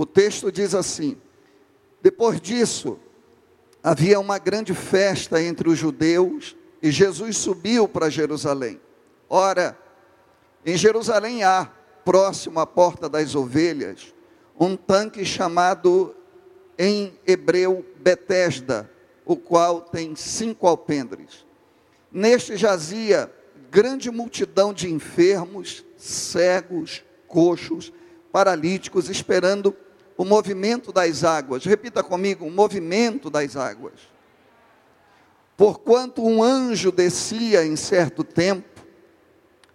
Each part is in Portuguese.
O texto diz assim: Depois disso, havia uma grande festa entre os judeus e Jesus subiu para Jerusalém. Ora, em Jerusalém há, próximo à porta das ovelhas, um tanque chamado em hebreu Betesda, o qual tem cinco alpendres. Neste jazia grande multidão de enfermos, cegos, coxos, paralíticos, esperando o movimento das águas. Repita comigo: o movimento das águas. Porquanto um anjo descia em certo tempo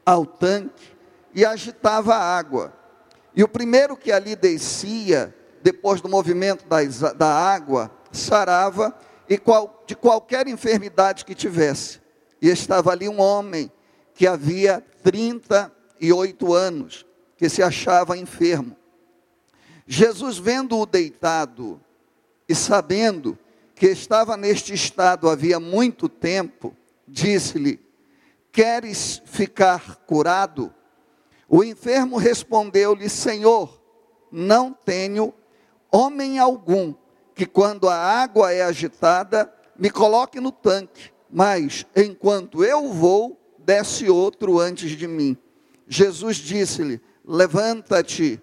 ao tanque e agitava a água. E o primeiro que ali descia, depois do movimento das, da água, sarava e qual, de qualquer enfermidade que tivesse. E estava ali um homem que havia 38 anos, que se achava enfermo. Jesus, vendo-o deitado e sabendo que estava neste estado havia muito tempo, disse-lhe: Queres ficar curado? O enfermo respondeu-lhe: Senhor, não tenho homem algum que, quando a água é agitada, me coloque no tanque, mas enquanto eu vou, desce outro antes de mim. Jesus disse-lhe: Levanta-te,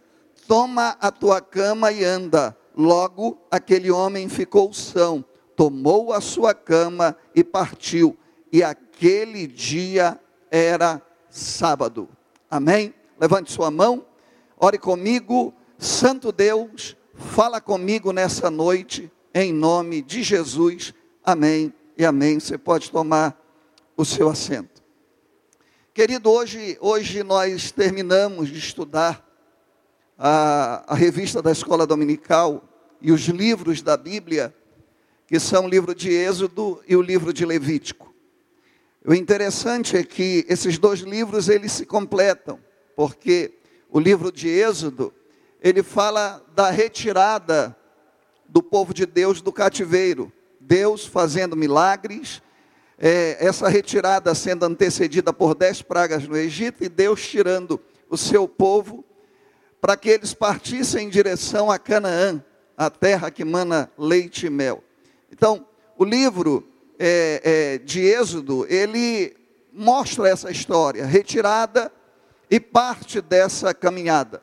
toma a tua cama e anda. Logo aquele homem ficou são, tomou a sua cama e partiu. E aquele dia era sábado. Amém? Levante sua mão, ore comigo. Santo Deus, fala comigo nessa noite, em nome de Jesus. Amém e amém. Você pode tomar o seu assento. Querido, hoje, hoje nós terminamos de estudar a, a revista da Escola Dominical e os livros da Bíblia, que são o livro de Êxodo e o livro de Levítico. O interessante é que esses dois livros eles se completam, porque o livro de Êxodo, ele fala da retirada do povo de Deus do cativeiro, Deus fazendo milagres, é, essa retirada sendo antecedida por dez pragas no Egito e Deus tirando o seu povo para que eles partissem em direção a Canaã, a terra que mana leite e mel. Então, o livro é, é, de Êxodo, ele mostra essa história, retirada e parte dessa caminhada.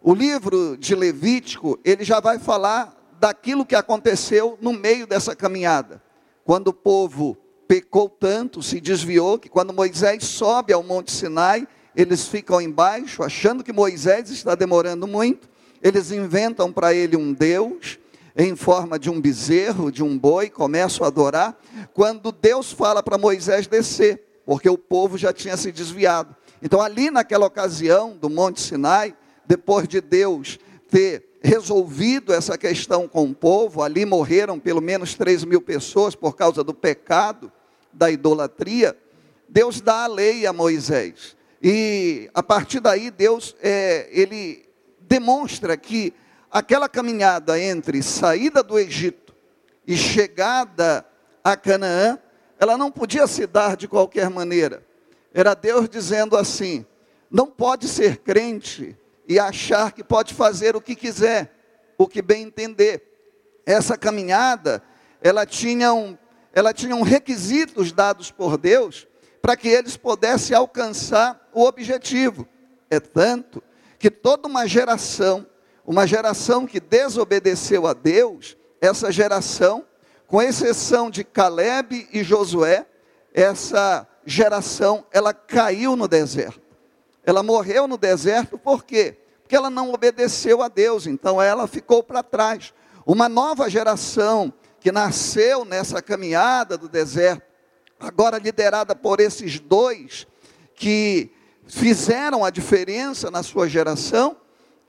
O livro de Levítico, ele já vai falar daquilo que aconteceu no meio dessa caminhada. Quando o povo pecou tanto, se desviou, que quando Moisés sobe ao Monte Sinai, eles ficam embaixo, achando que Moisés está demorando muito, eles inventam para ele um Deus, em forma de um bezerro, de um boi, começam a adorar, quando Deus fala para Moisés descer, porque o povo já tinha se desviado. Então, ali naquela ocasião do Monte Sinai, depois de Deus ter resolvido essa questão com o povo, ali morreram pelo menos 3 mil pessoas por causa do pecado da idolatria, Deus dá a lei a Moisés. E a partir daí Deus é, ele demonstra que aquela caminhada entre saída do Egito e chegada a Canaã, ela não podia se dar de qualquer maneira. Era Deus dizendo assim: não pode ser crente e achar que pode fazer o que quiser, o que bem entender. Essa caminhada, ela tinha, um, ela tinha um requisitos dados por Deus para que eles pudessem alcançar o objetivo. É tanto que toda uma geração, uma geração que desobedeceu a Deus, essa geração, com exceção de Caleb e Josué, essa geração, ela caiu no deserto. Ela morreu no deserto por quê? Porque ela não obedeceu a Deus, então ela ficou para trás. Uma nova geração que nasceu nessa caminhada do deserto, agora liderada por esses dois que fizeram a diferença na sua geração,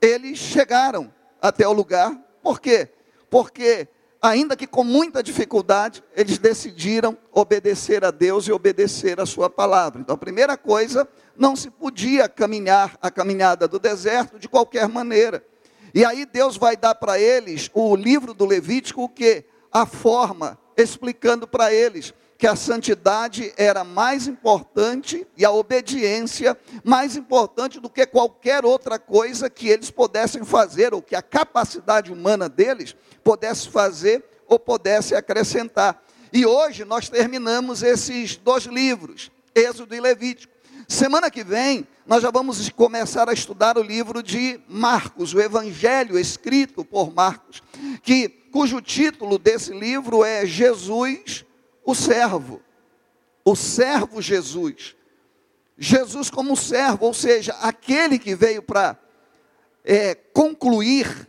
eles chegaram até o lugar. Por quê? Porque, ainda que com muita dificuldade, eles decidiram obedecer a Deus e obedecer a sua palavra. Então, a primeira coisa, não se podia caminhar a caminhada do deserto de qualquer maneira. E aí Deus vai dar para eles o livro do Levítico o quê? A forma, explicando para eles que a santidade era mais importante e a obediência mais importante do que qualquer outra coisa que eles pudessem fazer, ou que a capacidade humana deles pudesse fazer ou pudesse acrescentar. E hoje nós terminamos esses dois livros, Êxodo e Levítico. Semana que vem, nós já vamos começar a estudar o livro de Marcos, o Evangelho escrito por Marcos, que, cujo título desse livro é Jesus, o servo. O servo Jesus. Jesus como servo, ou seja, aquele que veio para é, concluir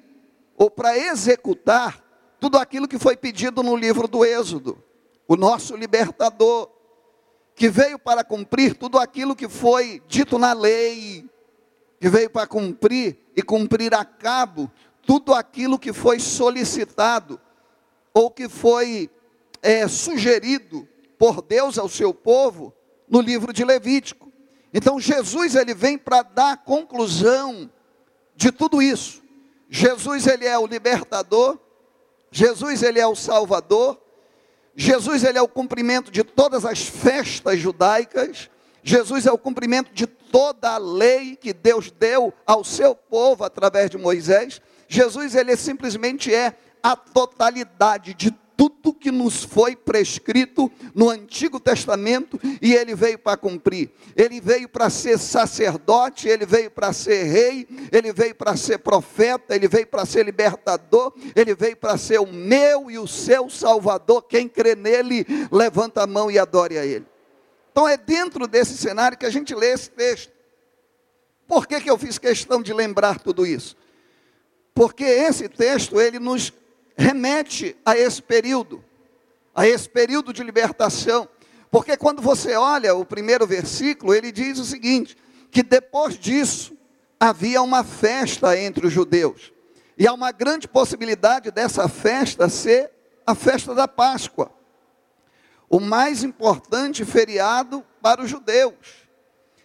ou para executar tudo aquilo que foi pedido no livro do Êxodo. O nosso libertador, que veio para cumprir tudo aquilo que foi dito na lei, que veio para cumprir e cumprir a cabo tudo aquilo que foi solicitado ou que foi é, sugerido por Deus ao seu povo no livro de Levítico. Então Jesus ele vem para dar conclusão de tudo isso. Jesus ele é o libertador, Jesus ele é o salvador, Jesus ele é o cumprimento de todas as festas judaicas, Jesus é o cumprimento de toda a lei que Deus deu ao seu povo através de Moisés. Jesus ele simplesmente é a totalidade de tudo que nos foi prescrito no Antigo Testamento e ele veio para cumprir. Ele veio para ser sacerdote, ele veio para ser rei, ele veio para ser profeta, ele veio para ser libertador, ele veio para ser o meu e o seu salvador. Quem crê nele, levanta a mão e adore a ele. Então é dentro desse cenário que a gente lê esse texto. Por que, que eu fiz questão de lembrar tudo isso? Porque esse texto, ele nos remete a esse período, a esse período de libertação. Porque quando você olha o primeiro versículo, ele diz o seguinte: que depois disso havia uma festa entre os judeus. E há uma grande possibilidade dessa festa ser a festa da Páscoa, o mais importante feriado para os judeus.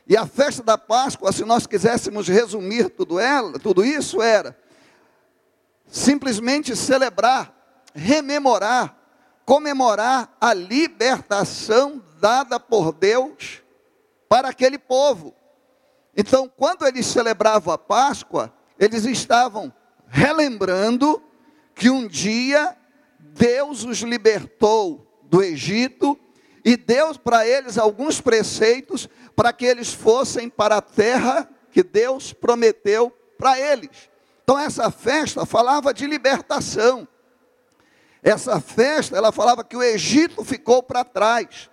E a festa da Páscoa, se nós quiséssemos resumir tudo, ela, tudo isso, era simplesmente celebrar, rememorar, comemorar a libertação dada por Deus para aquele povo. Então, quando eles celebravam a Páscoa, eles estavam relembrando que um dia Deus os libertou do Egito e deu para eles alguns preceitos para que eles fossem para a terra que Deus prometeu para eles. Então essa festa falava de libertação. Essa festa, ela falava que o Egito ficou para trás.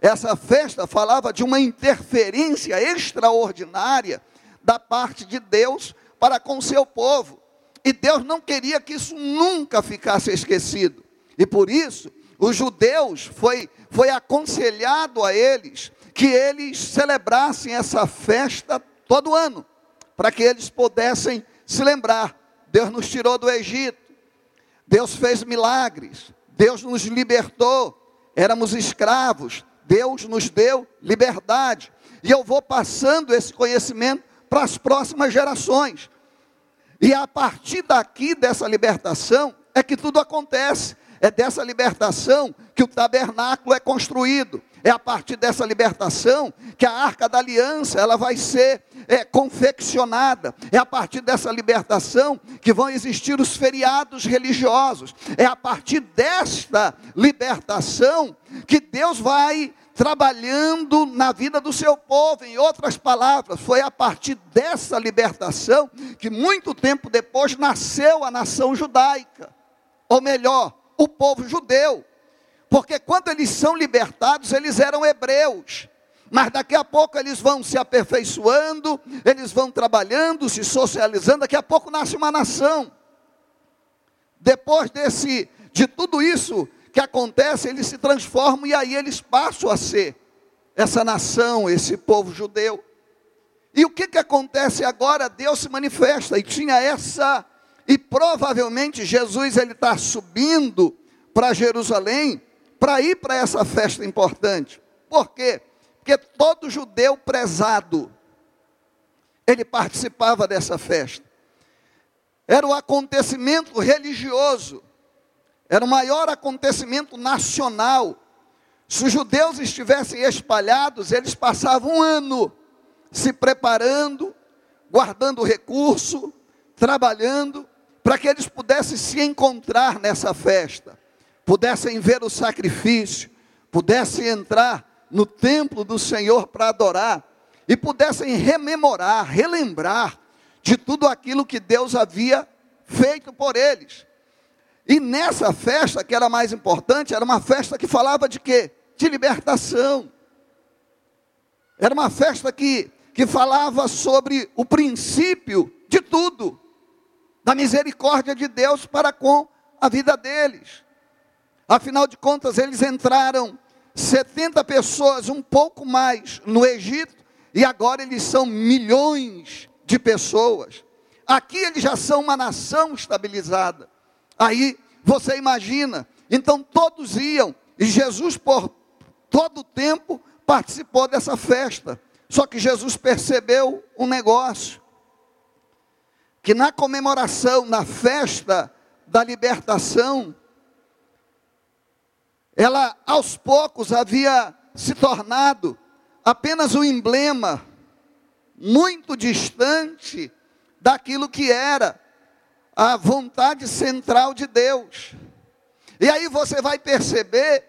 Essa festa falava de uma interferência extraordinária da parte de Deus para com seu povo. E Deus não queria que isso nunca ficasse esquecido. E por isso, os judeus foi, foi aconselhado a eles que eles celebrassem essa festa todo ano, para que eles pudessem se lembrar, Deus nos tirou do Egito, Deus fez milagres, Deus nos libertou, éramos escravos, Deus nos deu liberdade. E eu vou passando esse conhecimento para as próximas gerações. E a partir daqui, dessa libertação, é que tudo acontece. É dessa libertação que o tabernáculo é construído. É a partir dessa libertação que a arca da aliança ela vai ser é, confeccionada. É a partir dessa libertação que vão existir os feriados religiosos. É a partir desta libertação que Deus vai trabalhando na vida do seu povo. Em outras palavras, foi a partir dessa libertação que muito tempo depois nasceu a nação judaica. Ou melhor, o povo judeu. Porque quando eles são libertados, eles eram hebreus. Mas daqui a pouco eles vão se aperfeiçoando, eles vão trabalhando, se socializando, daqui a pouco nasce uma nação. Depois desse de tudo isso que acontece, eles se transformam e aí eles passam a ser essa nação, esse povo judeu. E o que, que acontece agora? Deus se manifesta e tinha essa, e provavelmente Jesus ele está subindo para Jerusalém para ir para essa festa importante. Por quê? Porque todo judeu prezado, ele participava dessa festa. Era o acontecimento religioso, era o maior acontecimento nacional. Se os judeus estivessem espalhados, eles passavam um ano se preparando, guardando recurso, trabalhando, para que eles pudessem se encontrar nessa festa, pudessem ver o sacrifício, pudessem entrar no templo do Senhor para adorar e pudessem rememorar, relembrar de tudo aquilo que Deus havia feito por eles. E nessa festa, que era mais importante, era uma festa que falava de quê? De libertação. Era uma festa que, que falava sobre o princípio de tudo, da misericórdia de Deus para com a vida deles. Afinal de contas, eles entraram 70 pessoas, um pouco mais, no Egito, e agora eles são milhões de pessoas. Aqui eles já são uma nação estabilizada. Aí você imagina, então todos iam, e Jesus por todo o tempo participou dessa festa. Só que Jesus percebeu um negócio: que na comemoração, na festa da libertação, ela aos poucos havia se tornado apenas um emblema muito distante daquilo que era a vontade central de Deus. E aí você vai perceber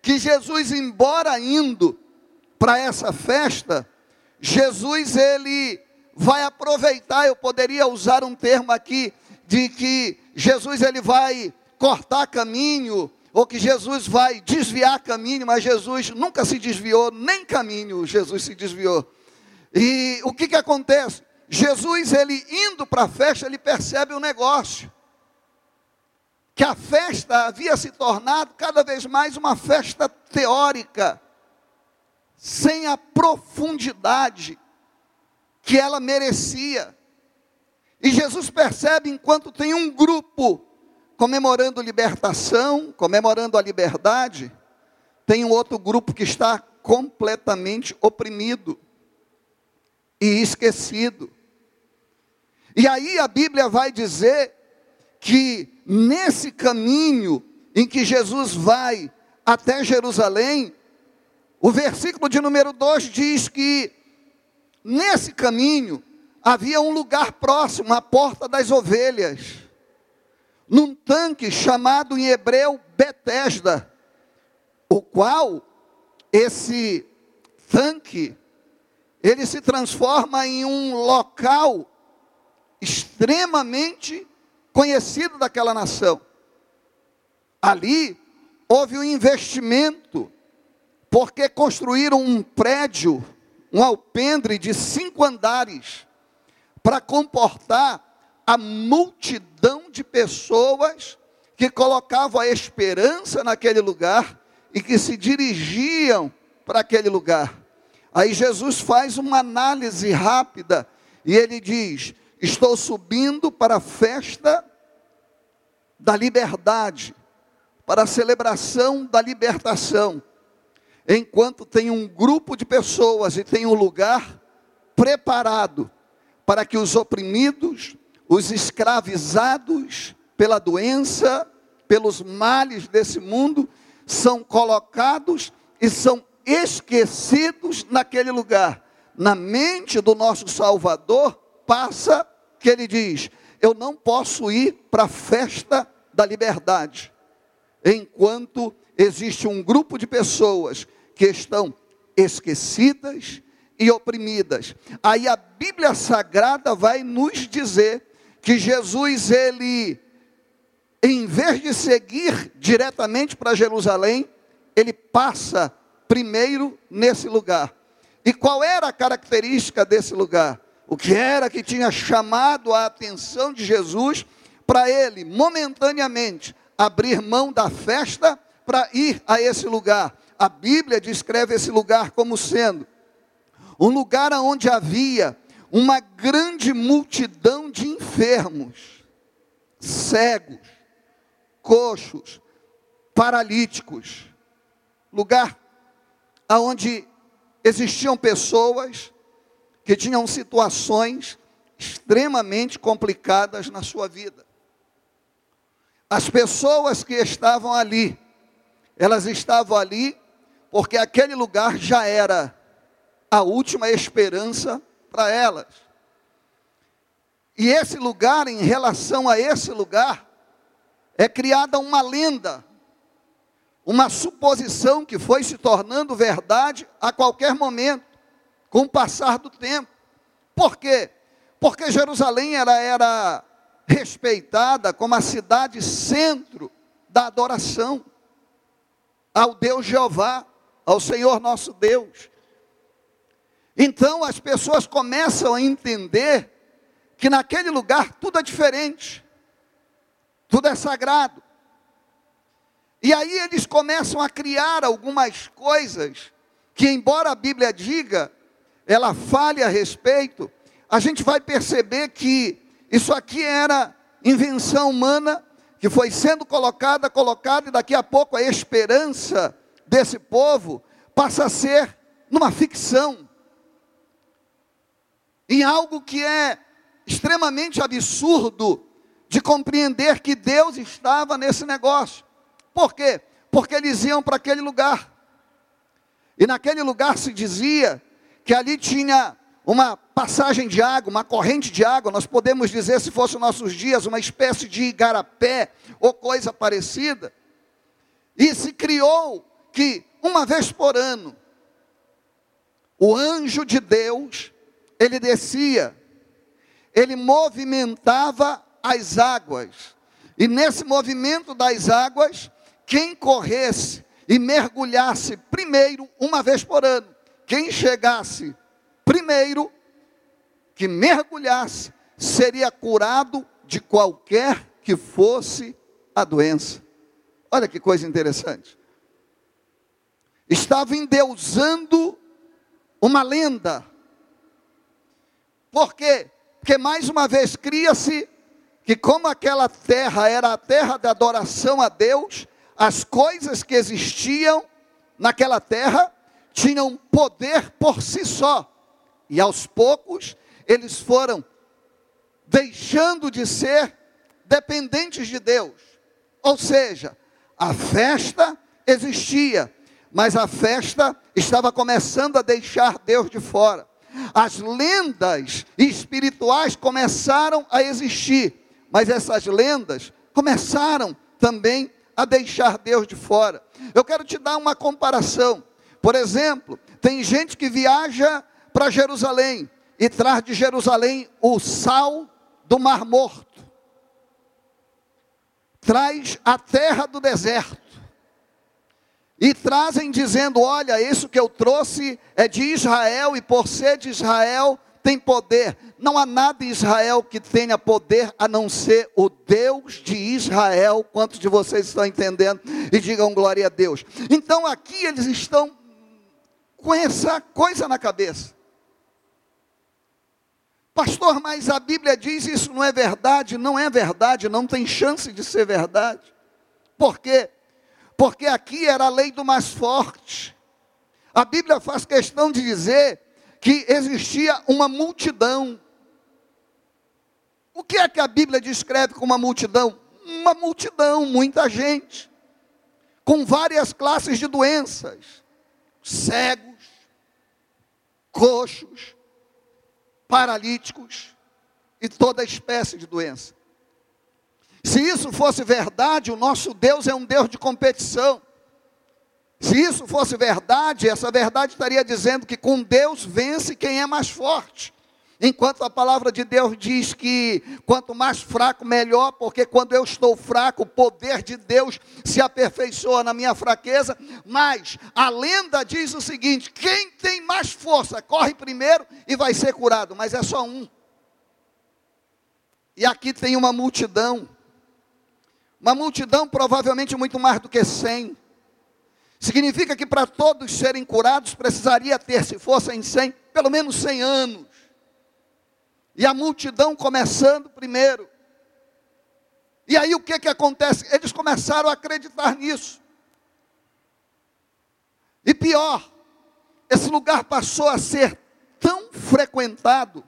que Jesus, embora indo para essa festa, Jesus ele vai aproveitar, eu poderia usar um termo aqui de que Jesus ele vai cortar caminho ou que Jesus vai desviar caminho, mas Jesus nunca se desviou, nem caminho Jesus se desviou. E o que que acontece? Jesus, ele indo para a festa, ele percebe o um negócio. Que a festa havia se tornado cada vez mais uma festa teórica, sem a profundidade que ela merecia. E Jesus percebe, enquanto tem um grupo comemorando libertação, comemorando a liberdade, tem um outro grupo que está completamente oprimido e esquecido. E aí a Bíblia vai dizer que nesse caminho em que Jesus vai até Jerusalém, o versículo de número 2 diz que nesse caminho havia um lugar próximo, a porta das ovelhas num tanque chamado em hebreu Betesda, o qual esse tanque ele se transforma em um local extremamente conhecido daquela nação. Ali houve um investimento, porque construíram um prédio, um alpendre de cinco andares, para comportar a multidão de pessoas que colocavam a esperança naquele lugar e que se dirigiam para aquele lugar. Aí Jesus faz uma análise rápida e ele diz: Estou subindo para a festa da liberdade, para a celebração da libertação, enquanto tem um grupo de pessoas e tem um lugar preparado para que os oprimidos, os escravizados pela doença, pelos males desse mundo, são colocados e são esquecidos naquele lugar. Na mente do nosso Salvador passa que ele diz: Eu não posso ir para a festa da liberdade, enquanto existe um grupo de pessoas que estão esquecidas e oprimidas. Aí a Bíblia Sagrada vai nos dizer que Jesus, ele, em vez de seguir diretamente para Jerusalém, ele passa primeiro nesse lugar. E qual era a característica desse lugar? O que era que tinha chamado a atenção de Jesus para ele, momentaneamente, abrir mão da festa para ir a esse lugar? A Bíblia descreve esse lugar como sendo um lugar onde havia uma grande multidão de enfermos, cegos, coxos, paralíticos, lugar onde existiam pessoas que tinham situações extremamente complicadas na sua vida. As pessoas que estavam ali, elas estavam ali porque aquele lugar já era a última esperança para elas. E esse lugar, em relação a esse lugar, é criada uma lenda, uma suposição que foi se tornando verdade a qualquer momento, com o passar do tempo. Por quê? Porque Jerusalém era, era respeitada como a cidade centro da adoração ao Deus Jeová, ao Senhor nosso Deus. Então as pessoas começam a entender que naquele lugar tudo é diferente, tudo é sagrado. E aí eles começam a criar algumas coisas que, embora a Bíblia diga, ela fale a respeito, a gente vai perceber que isso aqui era invenção humana que foi sendo colocada, colocada, e daqui a pouco a esperança desse povo passa a ser numa ficção, em algo que é extremamente absurdo de compreender que Deus estava nesse negócio. Por quê? Porque eles iam para aquele lugar. E naquele lugar se dizia que ali tinha uma passagem de água, uma corrente de água, nós podemos dizer, se fosse nossos dias, uma espécie de igarapé ou coisa parecida. E se criou que, uma vez por ano, o anjo de Deus, ele descia ele movimentava as águas. E nesse movimento das águas, quem corresse e mergulhasse primeiro, uma vez por ano, quem chegasse primeiro, que mergulhasse, seria curado de qualquer que fosse a doença. Olha que coisa interessante. Estava endeusando uma lenda. Por quê? Porque mais uma vez cria-se que, como aquela terra era a terra da adoração a Deus, as coisas que existiam naquela terra tinham poder por si só. E aos poucos eles foram deixando de ser dependentes de Deus. Ou seja, a festa existia, mas a festa estava começando a deixar Deus de fora as lendas espirituais começaram a existir, mas essas lendas começaram também a deixar Deus de fora. Eu quero te dar uma comparação. Por exemplo, tem gente que viaja para Jerusalém e traz de Jerusalém o sal do Mar Morto. Traz a terra do deserto e trazem dizendo: Olha, isso que eu trouxe é de Israel, e por ser de Israel tem poder. Não há nada em Israel que tenha poder a não ser o Deus de Israel. Quantos de vocês estão entendendo? E digam glória a Deus. Então aqui eles estão com essa coisa na cabeça. Pastor, mas a Bíblia diz isso não é verdade, não é verdade, não tem chance de ser verdade. Por quê? Porque aqui era a lei do mais forte. A Bíblia faz questão de dizer que existia uma multidão. O que é que a Bíblia descreve como uma multidão? Uma multidão, muita gente, com várias classes de doenças: cegos, coxos, paralíticos e toda espécie de doença. Se isso fosse verdade, o nosso Deus é um Deus de competição. Se isso fosse verdade, essa verdade estaria dizendo que com Deus vence quem é mais forte. Enquanto a palavra de Deus diz que quanto mais fraco, melhor, porque quando eu estou fraco, o poder de Deus se aperfeiçoa na minha fraqueza. Mas a lenda diz o seguinte: quem tem mais força, corre primeiro e vai ser curado, mas é só um. E aqui tem uma multidão uma multidão, provavelmente muito mais do que cem. Significa que para todos serem curados precisaria ter, se fossem cem, pelo menos cem anos. E a multidão começando primeiro. E aí o que, que acontece? Eles começaram a acreditar nisso. E pior, esse lugar passou a ser tão frequentado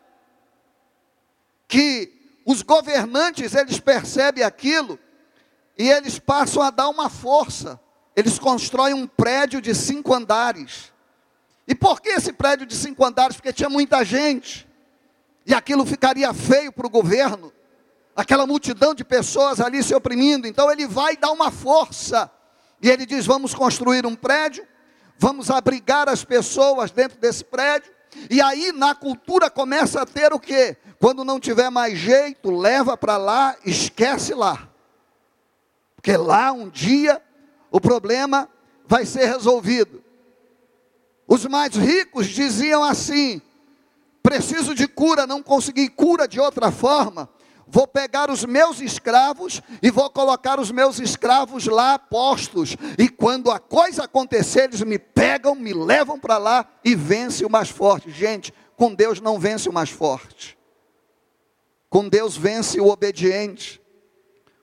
que os governantes eles percebem aquilo e eles passam a dar uma força. eles constroem um prédio de cinco andares. E por que esse prédio de cinco andares? Porque tinha muita gente. E aquilo ficaria feio para o governo. Aquela multidão de pessoas ali se oprimindo. Então ele vai dar uma força. E ele diz: vamos construir um prédio, vamos abrigar as pessoas dentro desse prédio. E aí na cultura começa a ter o quê? Quando não tiver mais jeito, leva para lá, esquece lá. Porque lá um dia o problema vai ser resolvido. Os mais ricos diziam assim: preciso de cura, não consegui cura de outra forma. Vou pegar os meus escravos e vou colocar os meus escravos lá postos. E quando a coisa acontecer, eles me pegam, me levam para lá e vence o mais forte. Gente, com Deus não vence o mais forte. Com Deus vence o obediente.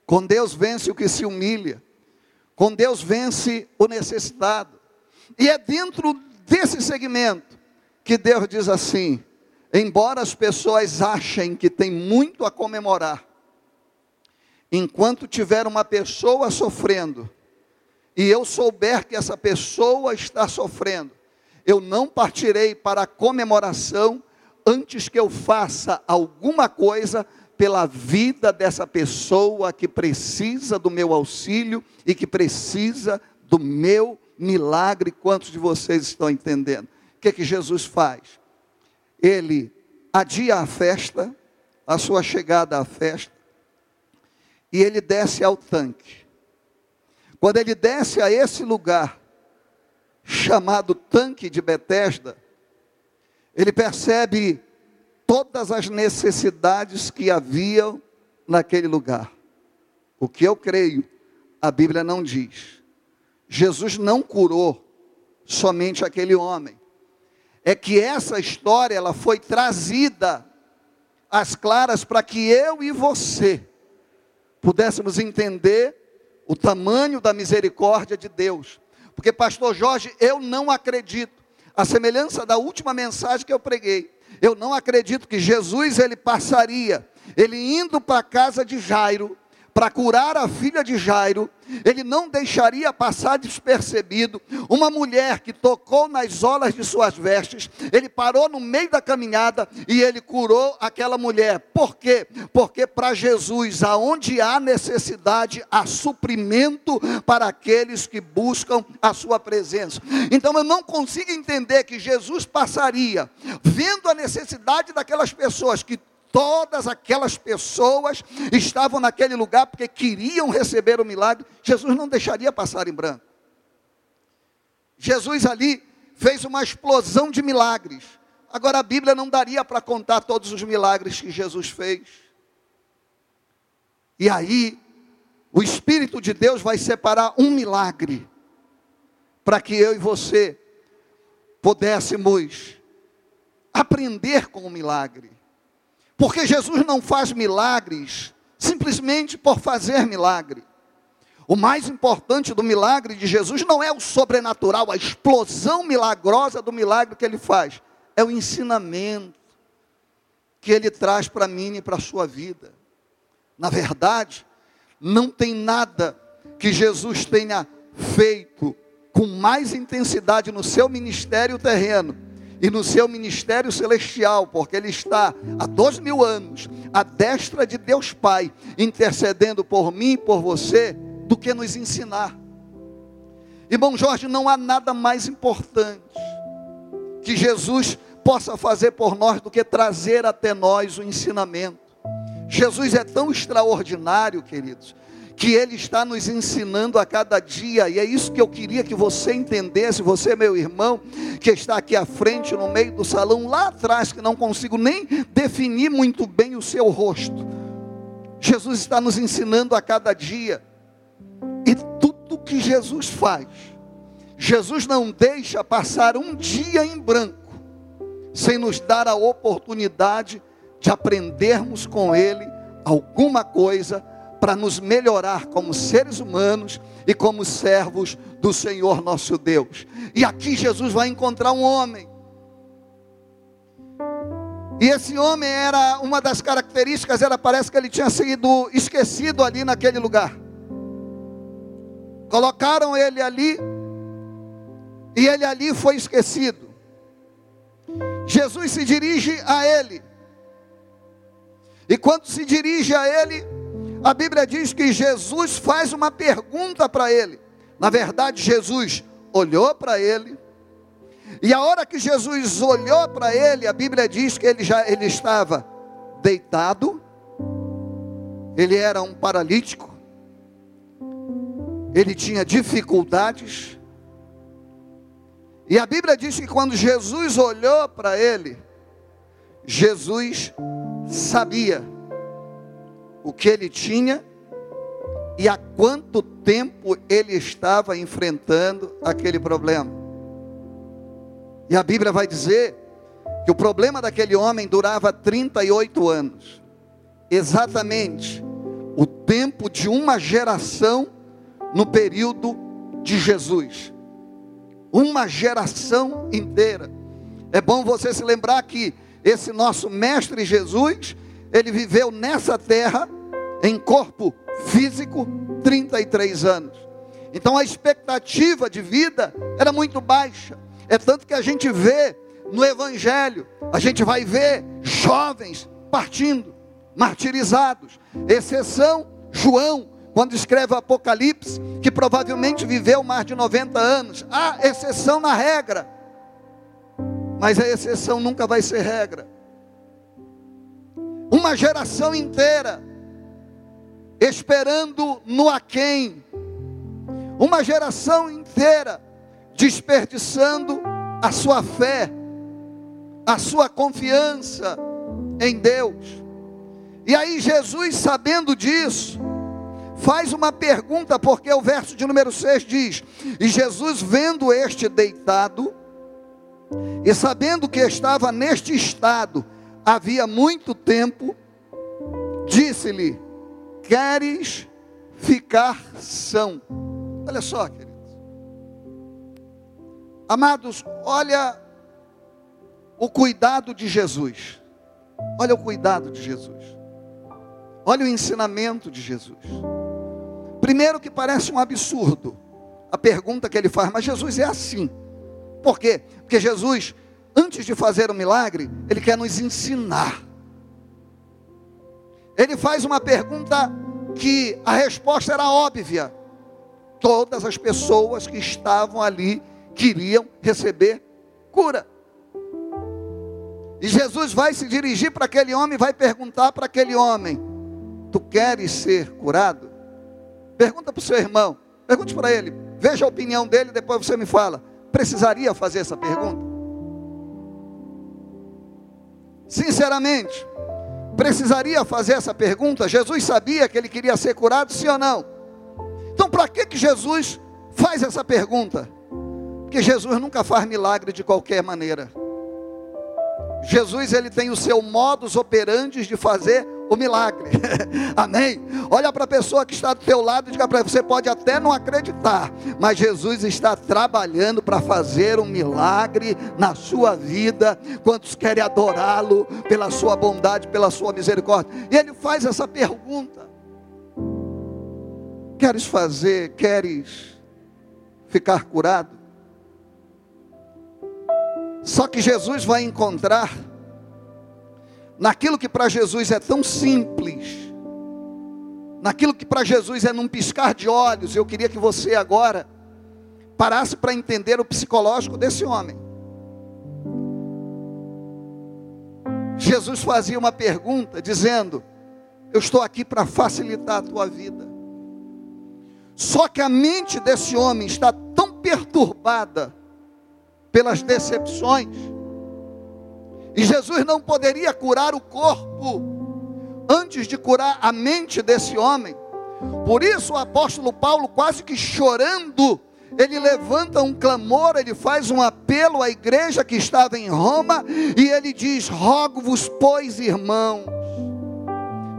Com Deus vence o que se humilha. Com Deus vence o necessitado. E é dentro desse segmento que Deus diz assim: embora as pessoas achem que tem muito a comemorar, enquanto tiver uma pessoa sofrendo, e eu souber que essa pessoa está sofrendo, eu não partirei para a comemoração antes que eu faça alguma coisa pela vida dessa pessoa que precisa do meu auxílio e que precisa do meu milagre. Quantos de vocês estão entendendo? O que, é que Jesus faz? Ele adia a festa, a sua chegada à festa, e ele desce ao tanque. Quando ele desce a esse lugar, chamado tanque de Betesda, ele percebe todas as necessidades que haviam naquele lugar. O que eu creio, a Bíblia não diz. Jesus não curou somente aquele homem. É que essa história ela foi trazida às claras para que eu e você pudéssemos entender o tamanho da misericórdia de Deus. Porque pastor Jorge, eu não acredito, a semelhança da última mensagem que eu preguei, eu não acredito que Jesus ele passaria, ele indo para a casa de Jairo, para curar a filha de Jairo, ele não deixaria passar despercebido uma mulher que tocou nas olas de suas vestes, ele parou no meio da caminhada e ele curou aquela mulher. Por quê? Porque para Jesus, aonde há necessidade, há suprimento para aqueles que buscam a sua presença. Então eu não consigo entender que Jesus passaria vendo a necessidade daquelas pessoas que todas aquelas pessoas estavam naquele lugar porque queriam receber o milagre, Jesus não deixaria passar em branco. Jesus ali fez uma explosão de milagres. Agora a Bíblia não daria para contar todos os milagres que Jesus fez. E aí, o Espírito de Deus vai separar um milagre para que eu e você pudéssemos aprender com o milagre. Porque Jesus não faz milagres simplesmente por fazer milagre. O mais importante do milagre de Jesus não é o sobrenatural, a explosão milagrosa do milagre que ele faz, é o ensinamento que ele traz para mim e para a sua vida. Na verdade, não tem nada que Jesus tenha feito com mais intensidade no seu ministério terreno e no seu ministério celestial, porque ele está há dois mil anos à destra de Deus Pai, intercedendo por mim e por você, do que nos ensinar. Irmão Jorge, não há nada mais importante que Jesus possa fazer por nós do que trazer até nós o ensinamento. Jesus é tão extraordinário, queridos, que Ele está nos ensinando a cada dia, e é isso que eu queria que você entendesse, você, meu irmão, que está aqui à frente, no meio do salão, lá atrás, que não consigo nem definir muito bem o seu rosto. Jesus está nos ensinando a cada dia, e tudo que Jesus faz, Jesus não deixa passar um dia em branco, sem nos dar a oportunidade de aprendermos com Ele alguma coisa para nos melhorar como seres humanos e como servos do Senhor nosso Deus. E aqui Jesus vai encontrar um homem. E esse homem era uma das características, era parece que ele tinha sido esquecido ali naquele lugar. Colocaram ele ali e ele ali foi esquecido. Jesus se dirige a ele. E quando se dirige a ele, a Bíblia diz que Jesus faz uma pergunta para ele. Na verdade, Jesus olhou para ele. E a hora que Jesus olhou para ele, a Bíblia diz que ele já ele estava deitado. Ele era um paralítico. Ele tinha dificuldades. E a Bíblia diz que quando Jesus olhou para ele, Jesus sabia o que ele tinha e há quanto tempo ele estava enfrentando aquele problema. E a Bíblia vai dizer que o problema daquele homem durava 38 anos exatamente o tempo de uma geração no período de Jesus uma geração inteira. É bom você se lembrar que esse nosso mestre Jesus, ele viveu nessa terra em corpo físico 33 anos. Então a expectativa de vida era muito baixa. É tanto que a gente vê no evangelho, a gente vai ver jovens partindo, martirizados. Exceção João, quando escreve o Apocalipse, que provavelmente viveu mais de 90 anos. Há exceção na regra, mas a exceção nunca vai ser regra. Uma geração inteira esperando no aquém, uma geração inteira desperdiçando a sua fé, a sua confiança em Deus. E aí Jesus, sabendo disso, faz uma pergunta, porque o verso de número 6 diz: E Jesus, vendo este deitado, e sabendo que estava neste estado havia muito tempo, disse-lhe: Queres ficar são? Olha só, queridos. Amados, olha o cuidado de Jesus. Olha o cuidado de Jesus. Olha o ensinamento de Jesus. Primeiro que parece um absurdo a pergunta que ele faz, mas Jesus é assim. Por quê? Porque Jesus, antes de fazer o um milagre, ele quer nos ensinar. Ele faz uma pergunta que a resposta era óbvia. Todas as pessoas que estavam ali queriam receber cura. E Jesus vai se dirigir para aquele homem vai perguntar para aquele homem: Tu queres ser curado? Pergunta para o seu irmão, pergunte para ele, veja a opinião dele, depois você me fala. Precisaria fazer essa pergunta? Sinceramente, precisaria fazer essa pergunta? Jesus sabia que ele queria ser curado, sim ou não? Então, para que, que Jesus faz essa pergunta? Porque Jesus nunca faz milagre de qualquer maneira. Jesus ele tem o seu modus operandi de fazer o milagre. Amém? Olha para a pessoa que está do teu lado e diga para você pode até não acreditar, mas Jesus está trabalhando para fazer um milagre na sua vida. Quantos querem adorá-lo pela sua bondade, pela sua misericórdia? E ele faz essa pergunta: Queres fazer, queres ficar curado? Só que Jesus vai encontrar naquilo que para Jesus é tão simples, naquilo que para Jesus é num piscar de olhos, eu queria que você agora parasse para entender o psicológico desse homem. Jesus fazia uma pergunta dizendo: Eu estou aqui para facilitar a tua vida. Só que a mente desse homem está tão perturbada pelas decepções, e Jesus não poderia curar o corpo antes de curar a mente desse homem. Por isso o apóstolo Paulo, quase que chorando, ele levanta um clamor, ele faz um apelo à igreja que estava em Roma, e ele diz: Rogo-vos, pois, irmãos,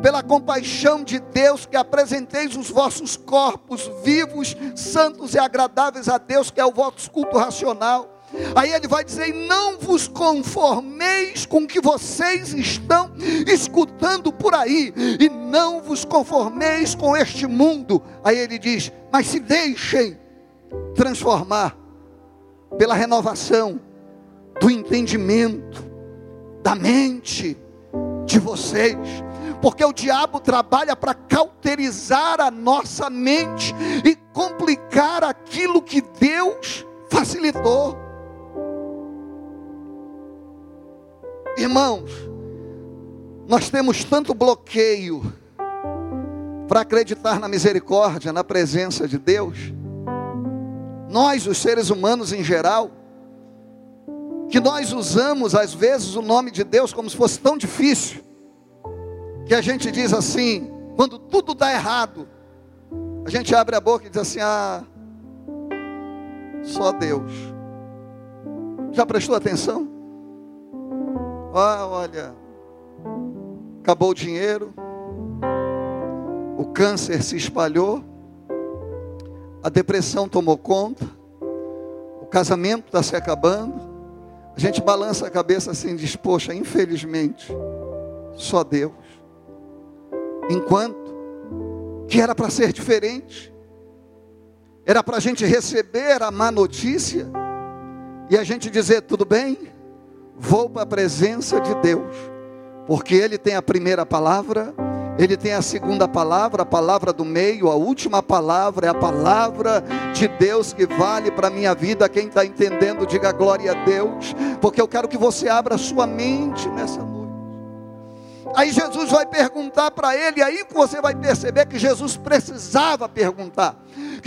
pela compaixão de Deus, que apresenteis os vossos corpos vivos, santos e agradáveis a Deus, que é o vosso culto racional Aí ele vai dizer: Não vos conformeis com o que vocês estão escutando por aí, e não vos conformeis com este mundo. Aí ele diz: Mas se deixem transformar pela renovação do entendimento, da mente de vocês, porque o diabo trabalha para cauterizar a nossa mente e complicar aquilo que Deus facilitou. Irmãos, nós temos tanto bloqueio para acreditar na misericórdia, na presença de Deus, nós, os seres humanos em geral, que nós usamos às vezes o nome de Deus como se fosse tão difícil, que a gente diz assim, quando tudo dá errado, a gente abre a boca e diz assim: ah, só Deus. Já prestou atenção? Ah, olha, acabou o dinheiro, o câncer se espalhou, a depressão tomou conta, o casamento está se acabando. A gente balança a cabeça assim, diz: Poxa, infelizmente, só Deus. Enquanto que era para ser diferente, era para a gente receber a má notícia e a gente dizer: tudo bem, vou para a presença de Deus, porque Ele tem a primeira palavra, Ele tem a segunda palavra, a palavra do meio, a última palavra é a palavra de Deus que vale para a minha vida. Quem está entendendo, diga glória a Deus, porque eu quero que você abra sua mente nessa noite. Aí Jesus vai perguntar para ele, aí você vai perceber que Jesus precisava perguntar.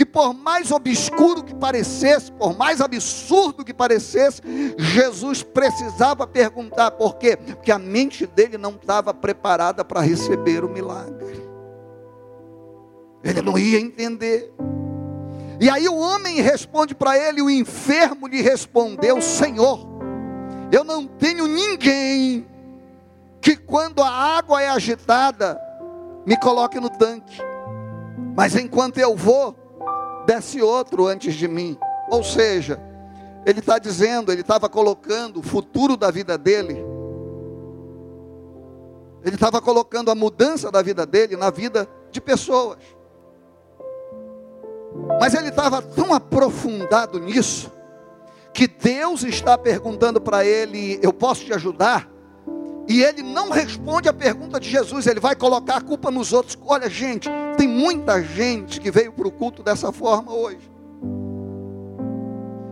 Que por mais obscuro que parecesse, por mais absurdo que parecesse, Jesus precisava perguntar. Por quê? Porque a mente dele não estava preparada para receber o milagre. Ele não ia entender. E aí o homem responde para ele, o enfermo lhe respondeu: Senhor, eu não tenho ninguém que quando a água é agitada, me coloque no tanque. Mas enquanto eu vou, desce outro antes de mim. Ou seja, ele está dizendo, ele estava colocando o futuro da vida dele. Ele estava colocando a mudança da vida dele na vida de pessoas. Mas ele estava tão aprofundado nisso, que Deus está perguntando para ele: Eu posso te ajudar? E ele não responde a pergunta de Jesus, ele vai colocar a culpa nos outros. Olha, gente, tem muita gente que veio para o culto dessa forma hoje,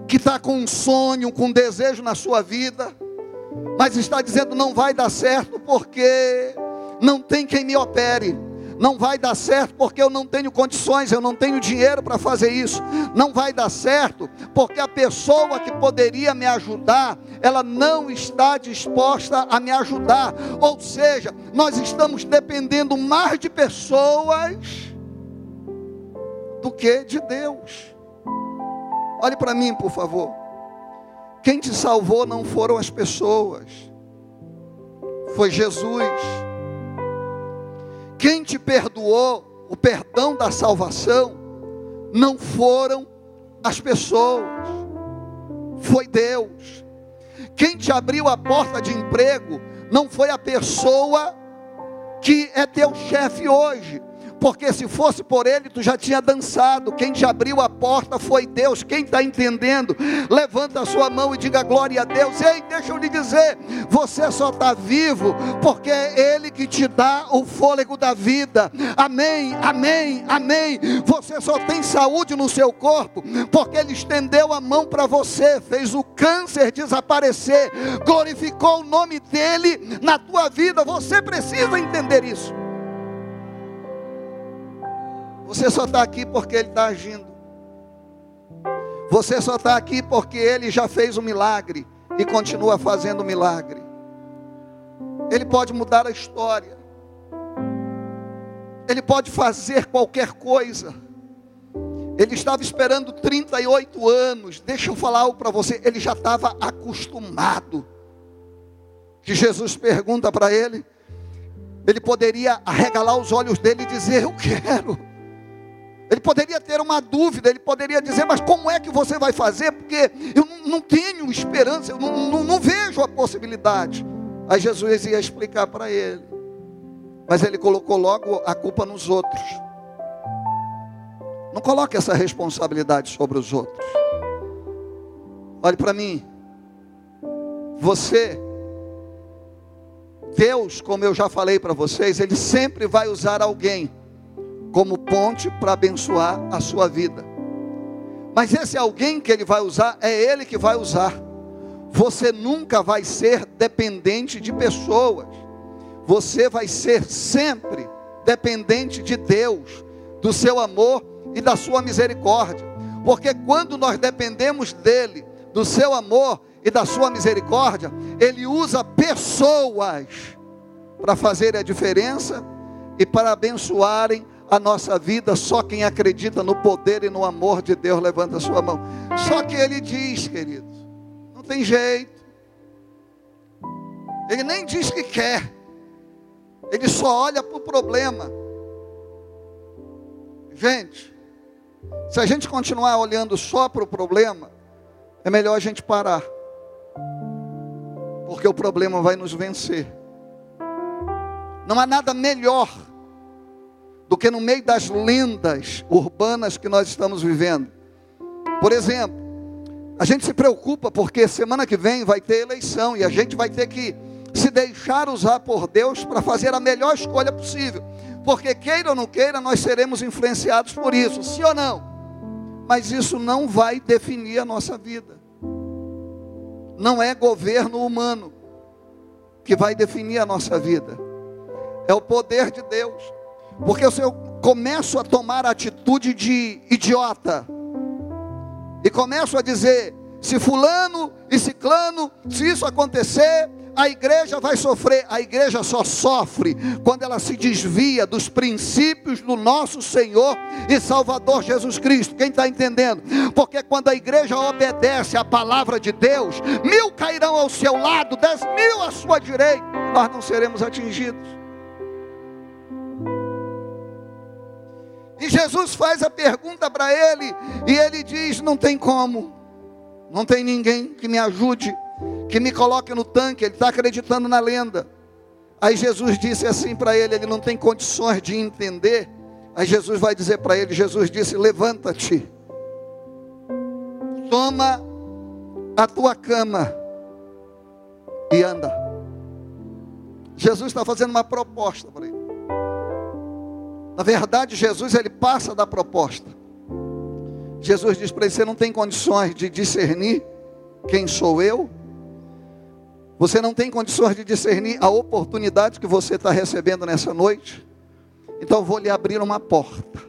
que está com um sonho, com um desejo na sua vida, mas está dizendo não vai dar certo porque não tem quem me opere não vai dar certo porque eu não tenho condições, eu não tenho dinheiro para fazer isso. Não vai dar certo porque a pessoa que poderia me ajudar, ela não está disposta a me ajudar. Ou seja, nós estamos dependendo mais de pessoas do que de Deus. Olhe para mim, por favor. Quem te salvou não foram as pessoas, foi Jesus. Quem te perdoou, o perdão da salvação, não foram as pessoas, foi Deus. Quem te abriu a porta de emprego, não foi a pessoa que é teu chefe hoje, porque se fosse por ele, tu já tinha dançado. Quem te abriu a porta foi Deus. Quem está entendendo, levanta a sua mão e diga glória a Deus. Ei, deixa eu lhe dizer: você só está vivo porque é Ele que te dá o fôlego da vida. Amém, amém, amém. Você só tem saúde no seu corpo porque Ele estendeu a mão para você, fez o câncer desaparecer, glorificou o nome dEle na tua vida. Você precisa entender isso. Você só está aqui porque Ele está agindo. Você só está aqui porque Ele já fez um milagre e continua fazendo milagre. Ele pode mudar a história. Ele pode fazer qualquer coisa. Ele estava esperando 38 anos. Deixa eu falar algo para você. Ele já estava acostumado. Que Jesus pergunta para ele. Ele poderia arregalar os olhos dele e dizer: Eu quero. Ele poderia ter uma dúvida, ele poderia dizer, mas como é que você vai fazer? Porque eu não, tenho esperança, eu não, não, não vejo a possibilidade. Aí Jesus ia explicar para ele. Mas ele colocou logo a culpa nos outros. Não coloque essa responsabilidade sobre os outros. Olhe para mim. Você, Deus, como eu já falei para vocês, Ele sempre vai usar alguém como ponte para abençoar a sua vida. Mas esse alguém que Ele vai usar, é Ele que vai usar. Você nunca vai ser dependente de pessoas. Você vai ser sempre dependente de Deus, do seu amor e da sua misericórdia. Porque quando nós dependemos dele, do seu amor e da sua misericórdia, ele usa pessoas para fazer a diferença e para abençoarem a nossa vida. Só quem acredita no poder e no amor de Deus levanta a sua mão. Só que ele diz, queridos, não tem jeito. Ele nem diz que quer. Ele só olha para o problema. Gente, se a gente continuar olhando só para o problema, é melhor a gente parar. Porque o problema vai nos vencer. Não há nada melhor do que no meio das lendas urbanas que nós estamos vivendo. Por exemplo, a gente se preocupa porque semana que vem vai ter eleição e a gente vai ter que se deixar usar por Deus para fazer a melhor escolha possível. Porque queira ou não queira, nós seremos influenciados por isso, sim ou não? Mas isso não vai definir a nossa vida. Não é governo humano que vai definir a nossa vida. É o poder de Deus. Porque se eu começo a tomar atitude de idiota, e começo a dizer, se fulano e ciclano, se isso acontecer, a igreja vai sofrer. A igreja só sofre quando ela se desvia dos princípios do nosso Senhor e Salvador Jesus Cristo. Quem está entendendo? Porque quando a igreja obedece à palavra de Deus, mil cairão ao seu lado, dez mil à sua direita, nós não seremos atingidos. E Jesus faz a pergunta para ele, e ele diz: Não tem como, não tem ninguém que me ajude que me coloque no tanque, ele está acreditando na lenda. Aí Jesus disse assim para ele: ele não tem condições de entender. Aí Jesus vai dizer para ele: Jesus disse: levanta-te, toma a tua cama e anda. Jesus está fazendo uma proposta para ele. Na verdade, Jesus ele passa da proposta. Jesus diz para ele: você não tem condições de discernir quem sou eu? Você não tem condições de discernir a oportunidade que você está recebendo nessa noite? Então vou lhe abrir uma porta.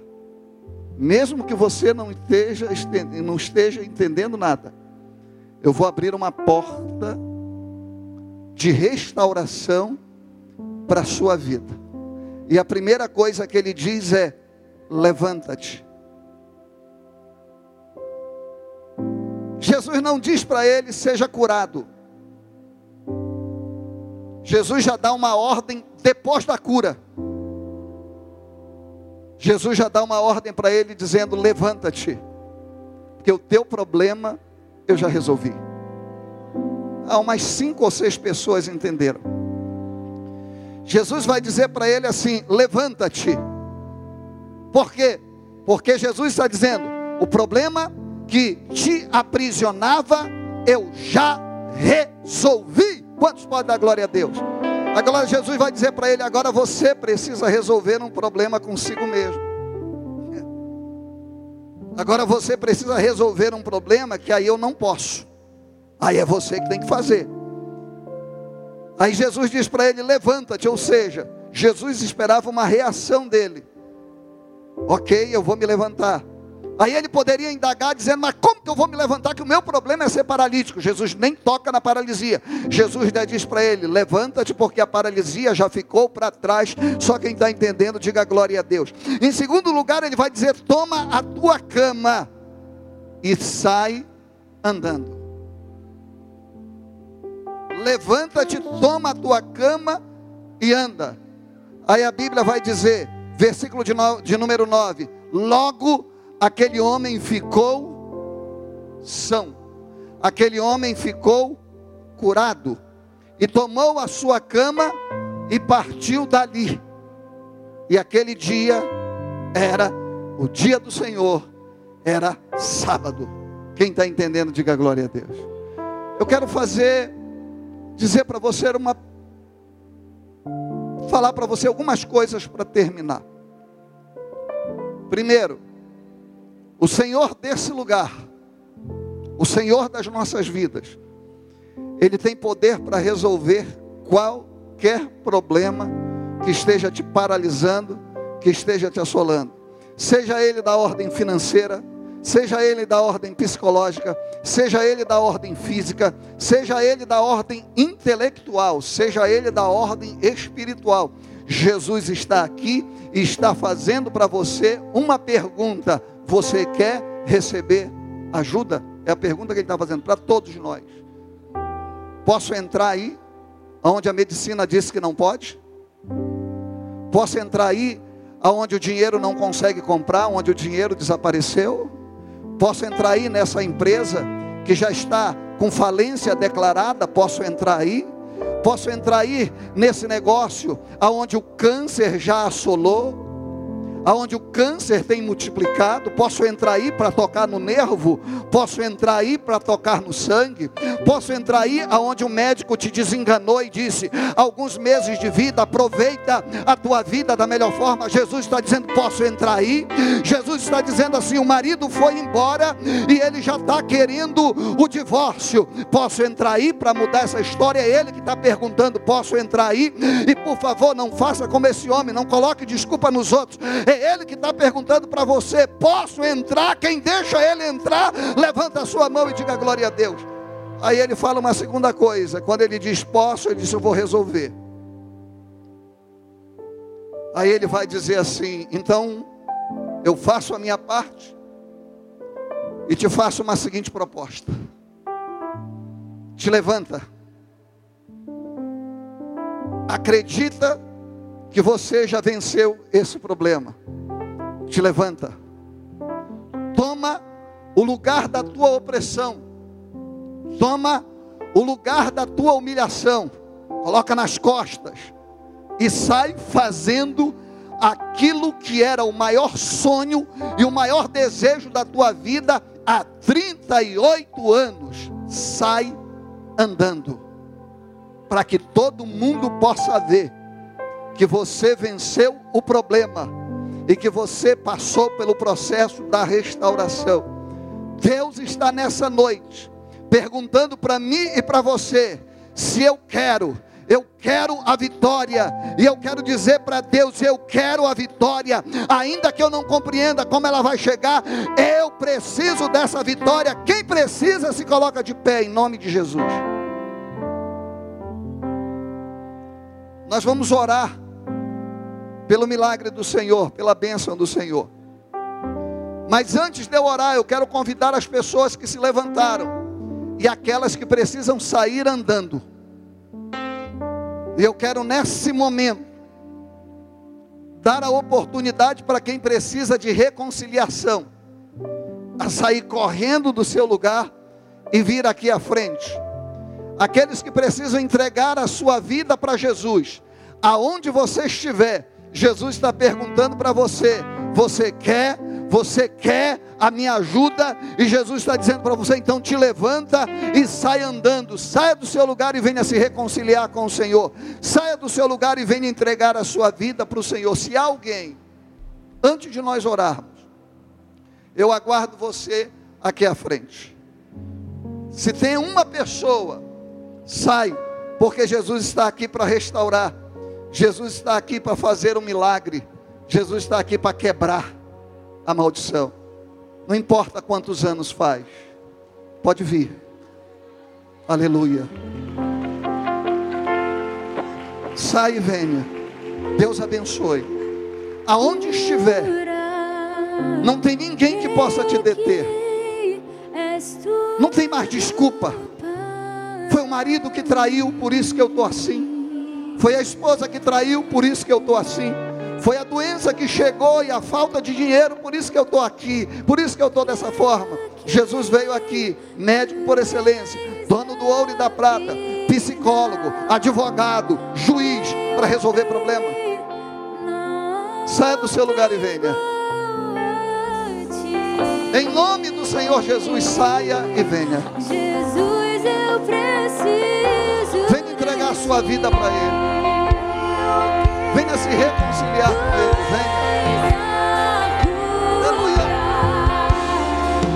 Mesmo que você não esteja, não esteja entendendo nada, eu vou abrir uma porta de restauração para a sua vida. E a primeira coisa que ele diz é: levanta-te. Jesus não diz para ele, seja curado. Jesus já dá uma ordem depois da cura. Jesus já dá uma ordem para ele dizendo: levanta-te, porque o teu problema eu já resolvi. Há umas cinco ou seis pessoas entenderam. Jesus vai dizer para ele assim: levanta-te. Por quê? Porque Jesus está dizendo: o problema que te aprisionava eu já resolvi. Quantos podem dar glória a Deus? Agora Jesus vai dizer para ele: agora você precisa resolver um problema consigo mesmo. Agora você precisa resolver um problema que aí eu não posso. Aí é você que tem que fazer. Aí Jesus diz para ele: levanta-te, ou seja, Jesus esperava uma reação dele. Ok, eu vou me levantar. Aí ele poderia indagar dizendo: Mas como que eu vou me levantar? Que o meu problema é ser paralítico. Jesus nem toca na paralisia. Jesus diz para ele: Levanta-te, porque a paralisia já ficou para trás. Só quem está entendendo, diga glória a Deus. Em segundo lugar, ele vai dizer: Toma a tua cama e sai andando. Levanta-te, toma a tua cama e anda. Aí a Bíblia vai dizer, versículo de, no, de número 9: Logo, aquele homem ficou são. Aquele homem ficou curado e tomou a sua cama e partiu dali. E aquele dia era o dia do Senhor, era sábado. Quem está entendendo, diga glória a Deus. Eu quero fazer, dizer para você uma, falar para você algumas coisas para terminar. Primeiro, o Senhor desse lugar, o Senhor das nossas vidas, Ele tem poder para resolver qualquer problema que esteja te paralisando, que esteja te assolando. Seja ele da ordem financeira, seja ele da ordem psicológica, seja ele da ordem física, seja ele da ordem intelectual, seja ele da ordem espiritual. Jesus está aqui e está fazendo para você uma pergunta: você quer receber ajuda? É a pergunta que ele está fazendo para todos nós. Posso entrar aí, onde a medicina disse que não pode? Posso entrar aí, aonde o dinheiro não consegue comprar, onde o dinheiro desapareceu? Posso entrar aí nessa empresa que já está com falência declarada? Posso entrar aí? Posso entrar aí nesse negócio aonde o câncer já assolou? Aonde o câncer tem multiplicado, posso entrar aí para tocar no nervo, posso entrar aí para tocar no sangue, posso entrar aí aonde o médico te desenganou e disse: alguns meses de vida, aproveita a tua vida da melhor forma. Jesus está dizendo: posso entrar aí? Jesus está dizendo assim: o marido foi embora e ele já está querendo o divórcio. Posso entrar aí para mudar essa história? É ele que está perguntando: posso entrar aí? E por favor, não faça como esse homem, não coloque desculpa nos outros. É Ele que está perguntando para você: posso entrar? Quem deixa Ele entrar, levanta a sua mão e diga glória a Deus. Aí ele fala uma segunda coisa: quando ele diz posso, ele diz eu vou resolver. Aí ele vai dizer assim: então eu faço a minha parte e te faço uma seguinte proposta: te levanta, acredita que você já venceu esse problema. Te levanta. Toma o lugar da tua opressão. Toma o lugar da tua humilhação. Coloca nas costas e sai fazendo aquilo que era o maior sonho e o maior desejo da tua vida há 38 anos. Sai andando, para que todo mundo possa ver que você venceu o problema e que você passou pelo processo da restauração. Deus está nessa noite perguntando para mim e para você se eu quero eu quero a vitória, e eu quero dizer para Deus: eu quero a vitória, ainda que eu não compreenda como ela vai chegar, eu preciso dessa vitória. Quem precisa se coloca de pé em nome de Jesus. Nós vamos orar pelo milagre do Senhor, pela bênção do Senhor. Mas antes de eu orar, eu quero convidar as pessoas que se levantaram e aquelas que precisam sair andando. E eu quero nesse momento dar a oportunidade para quem precisa de reconciliação a sair correndo do seu lugar e vir aqui à frente. Aqueles que precisam entregar a sua vida para Jesus, aonde você estiver, Jesus está perguntando para você: você quer? Você quer a minha ajuda? E Jesus está dizendo para você: então te levanta e sai andando, saia do seu lugar e venha se reconciliar com o Senhor, saia do seu lugar e venha entregar a sua vida para o Senhor. Se alguém, antes de nós orarmos, eu aguardo você aqui à frente. Se tem uma pessoa, sai, porque Jesus está aqui para restaurar Jesus está aqui para fazer um milagre. Jesus está aqui para quebrar a maldição. Não importa quantos anos faz. Pode vir. Aleluia. Sai e venha. Deus abençoe. Aonde estiver, não tem ninguém que possa te deter. Não tem mais desculpa. Marido que traiu, por isso que eu estou assim. Foi a esposa que traiu, por isso que eu estou assim. Foi a doença que chegou e a falta de dinheiro, por isso que eu estou aqui, por isso que eu estou dessa forma. Jesus veio aqui, médico por excelência, dono do ouro e da prata, psicólogo, advogado, juiz, para resolver problema. Saia do seu lugar e venha. Em nome do Senhor Jesus, saia e venha. Jesus, eu preciso. Venha entregar a sua vida para Ele. Venha se reconciliar com Ele. Venha. Aleluia.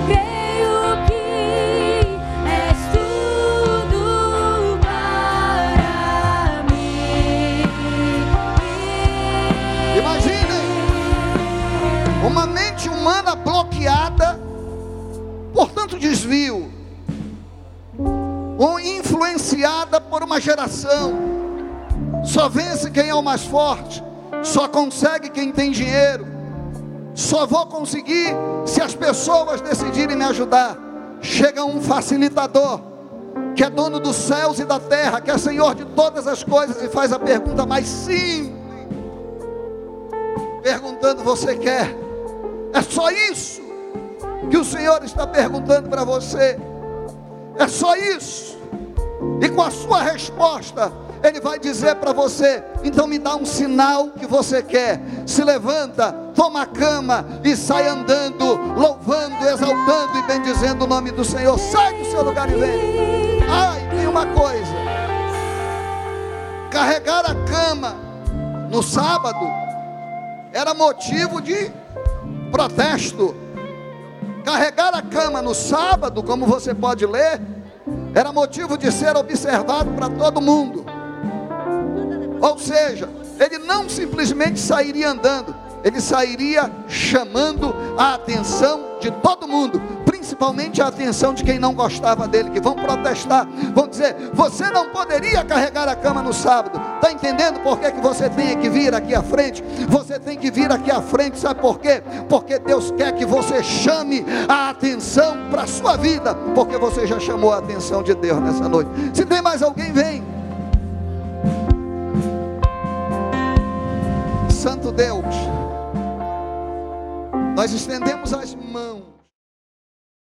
Creio que és tudo para mim. Imaginem uma mente humana bloqueada por tanto desvio, influenciada por uma geração. Só vence quem é o mais forte, só consegue quem tem dinheiro. Só vou conseguir se as pessoas decidirem me ajudar. Chega um facilitador, que é dono dos céus e da terra, que é senhor de todas as coisas, e faz a pergunta mais simples perguntando: Você quer? É só isso que o Senhor está perguntando para você. É só isso. E com a sua resposta, Ele vai dizer para você: Então me dá um sinal que você quer. Se levanta, toma a cama e sai andando, louvando, exaltando e bendizendo o nome do Senhor. Sai do seu lugar e vem. Ai, tem uma coisa. Carregar a cama no sábado era motivo de protesto. Carregar a cama no sábado, como você pode ler, era motivo de ser observado para todo mundo. Ou seja, ele não simplesmente sairia andando, ele sairia chamando a atenção de todo mundo, principalmente a atenção de quem não gostava dele, que vão protestar, vão dizer: você não poderia carregar a cama no sábado. Está entendendo por que, que você tem que vir aqui à frente? Você tem que vir aqui à frente, sabe por quê? Porque Deus quer que você chame a atenção para a sua vida, porque você já chamou a atenção de Deus nessa noite. Se tem mais alguém, vem. Santo Deus, nós estendemos as mãos